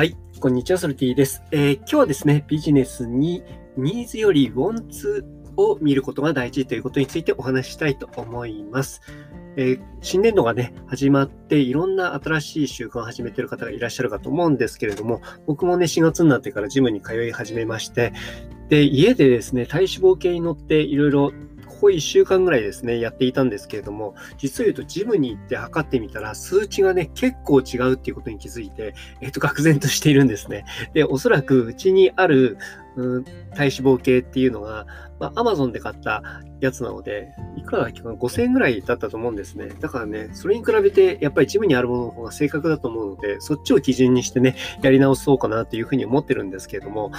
はい、こんにちは、ソルティです、えー、今日はですね、ビジネスにニーズよりウォンツを見ることが大事ということについてお話ししたいと思います。えー、新年度がね、始まって、いろんな新しい習慣を始めている方がいらっしゃるかと思うんですけれども、僕もね、4月になってからジムに通い始めまして、で、家でですね、体脂肪計に乗っていろいろここ1週間ぐらいですね、やっていたんですけれども、実を言うとジムに行って測ってみたら、数値がね、結構違うっていうことに気づいて、えっと、愕然としているんですね。で、おそらくうちにある、うん、体脂肪計っていうのが、まあ、Amazon で買ったやつなので、いくらだっけかな ?5000 円ぐらいだったと思うんですね。だからね、それに比べて、やっぱりジムにあるものの方が正確だと思うので、そっちを基準にしてね、やり直そうかなというふうに思ってるんですけれども、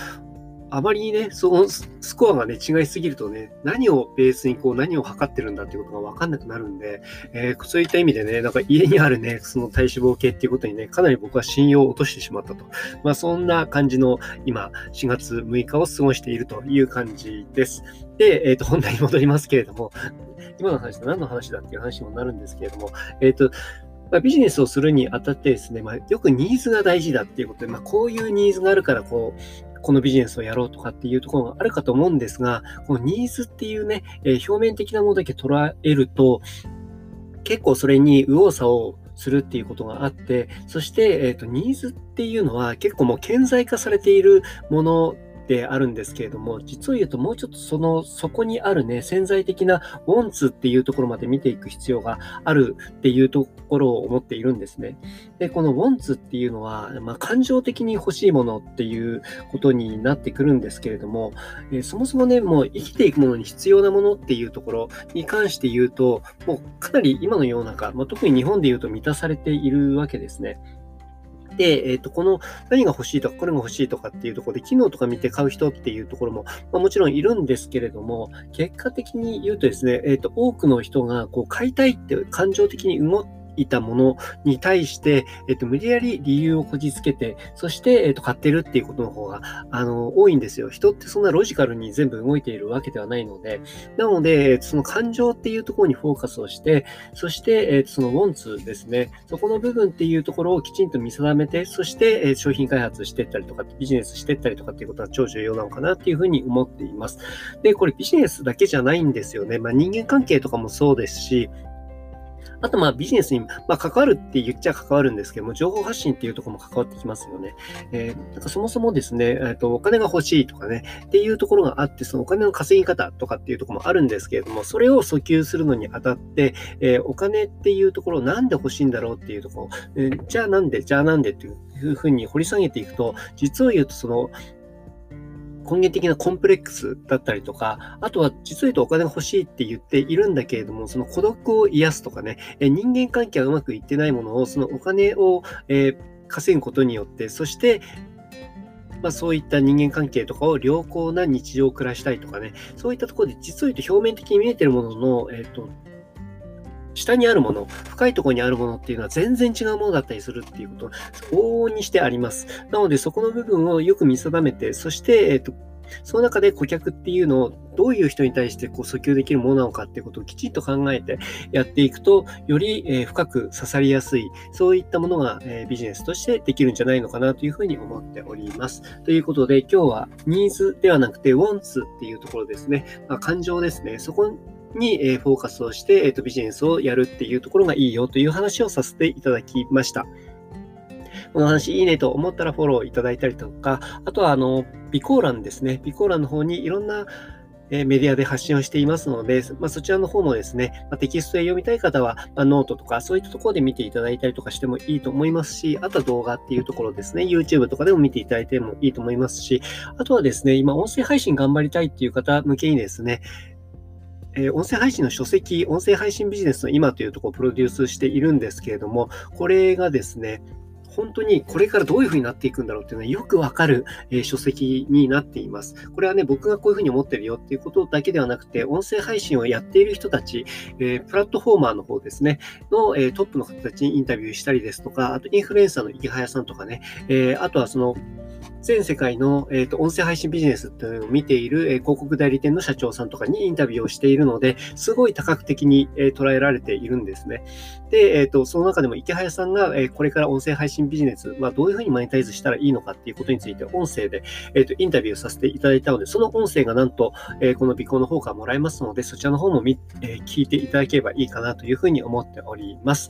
あまりにね、そのスコアがね、違いすぎるとね、何をベースにこう、何を測ってるんだっていうことがわかんなくなるんで、えー、そういった意味でね、なんか家にあるね、その体脂肪計っていうことにね、かなり僕は信用を落としてしまったと。まあ、そんな感じの今、4月6日を過ごしているという感じです。で、えっ、ー、と、本題に戻りますけれども、今の話と何の話だっていう話にもなるんですけれども、えっ、ー、と、ま、ビジネスをするにあたってですね、まあ、よくニーズが大事だっていうことで、まあ、こういうニーズがあるから、こう、このビジネスをやろうとかっていうところがあるかと思うんですが、このニーズっていうね、えー、表面的なものだけ捉えると、結構それに右往左往するっていうことがあって、そして、えっ、ー、と、ニーズっていうのは結構もう顕在化されているものであるんですけれども、実を言うともうちょっとその、そこにあるね、潜在的なウォンツっていうところまで見ていく必要があるっていうところを思っているんですね。で、このウォンツっていうのは、まあ、感情的に欲しいものっていうことになってくるんですけれども、えー、そもそもね、もう生きていくものに必要なものっていうところに関して言うと、もうかなり今の世の中、まあ、特に日本で言うと満たされているわけですね。で、えっ、ー、と、この何が欲しいとか、これが欲しいとかっていうところで、機能とか見て買う人っていうところも、まあ、もちろんいるんですけれども、結果的に言うとですね、えっ、ー、と、多くの人がこう買いたいって感情的に動いたものに対して、えっと、無理やり理由をこじつけて、そして、えっと、買ってるっていうことの方が、あの、多いんですよ。人ってそんなロジカルに全部動いているわけではないので、なので、その感情っていうところにフォーカスをして、そして、えっと、そのウォンツですね、そこの部分っていうところをきちんと見定めて、そして、え商品開発していったりとか、ビジネスしていったりとかっていうことは超重要なのかなっていうふうに思っています。で、これビジネスだけじゃないんですよね。まあ、人間関係とかもそうですし、あと、まあ、ビジネスに、まあ、関わるって言っちゃ関わるんですけども、情報発信っていうところも関わってきますよね。えー、なんかそもそもですね、えーと、お金が欲しいとかね、っていうところがあって、そのお金の稼ぎ方とかっていうところもあるんですけれども、それを訴求するのにあたって、えー、お金っていうところをなんで欲しいんだろうっていうところ、えー、じゃあなんで、じゃあなんでっていうふうに掘り下げていくと、実を言うと、その、根源的なコンプレックスだったりとか、あとは実を言うとお金が欲しいって言っているんだけれども、その孤独を癒すとかね、え人間関係がうまくいってないものを、そのお金を、え稼ぐことによって、そして、まあ、そういった人間関係とかを良好な日常を暮らしたいとかね、そういったところで実を言うと表面的に見えてるものの、えっ、ー、と、下にあるもの、深いところにあるものっていうのは全然違うものだったりするっていうこと、往々にしてあります。なので、そこの部分をよく見定めて、そして、えっ、と、その中で顧客っていうのをどういう人に対してこう訴求できるものなのかっていうことをきちんと考えてやっていくと、より、え深く刺さりやすい、そういったものが、えビジネスとしてできるんじゃないのかなというふうに思っております。ということで、今日はニーズではなくて、ウォンツっていうところですね。まあ、感情ですね。そこに、えフォーカスをして、えーと、ビジネスをやるっていうところがいいよという話をさせていただきました。この話いいねと思ったらフォローいただいたりとか、あとはあの、備考欄ですね。備考欄の方にいろんなメディアで発信をしていますので、まあ、そちらの方もですね、まあ、テキストで読みたい方は、まあ、ノートとかそういったところで見ていただいたりとかしてもいいと思いますし、あとは動画っていうところですね、YouTube とかでも見ていただいてもいいと思いますし、あとはですね、今音声配信頑張りたいっていう方向けにですね、えー、音声配信の書籍、音声配信ビジネスの今というところをプロデュースしているんですけれども、これがですね、本当にこれからどういうふうになっていくんだろうっていうのはよくわかる、えー、書籍になっています。これはね、僕がこういうふうに思ってるよっていうことだけではなくて、音声配信をやっている人たち、えー、プラットフォーマーの方ですね、の、えー、トップの方たちにインタビューしたりですとか、あとインフルエンサーの池早さんとかね、えあとはその、全世界の、えーと、音声配信ビジネスっていうのを見ている、えー、広告代理店の社長さんとかにインタビューをしているので、すごい多角的に、えー、捉えられているんですね。で、えーと、その中でも池早さんが、えー、これから音声配信ビジネス、まあ、どういうふうにマネタイズしたらいいのかっていうことについて、音声で、えっ、と、インタビューさせていただいたので、その音声がなんと、えこの尾行の方からもらえますので、そちらの方も見、え聞いていただければいいかなというふうに思っております。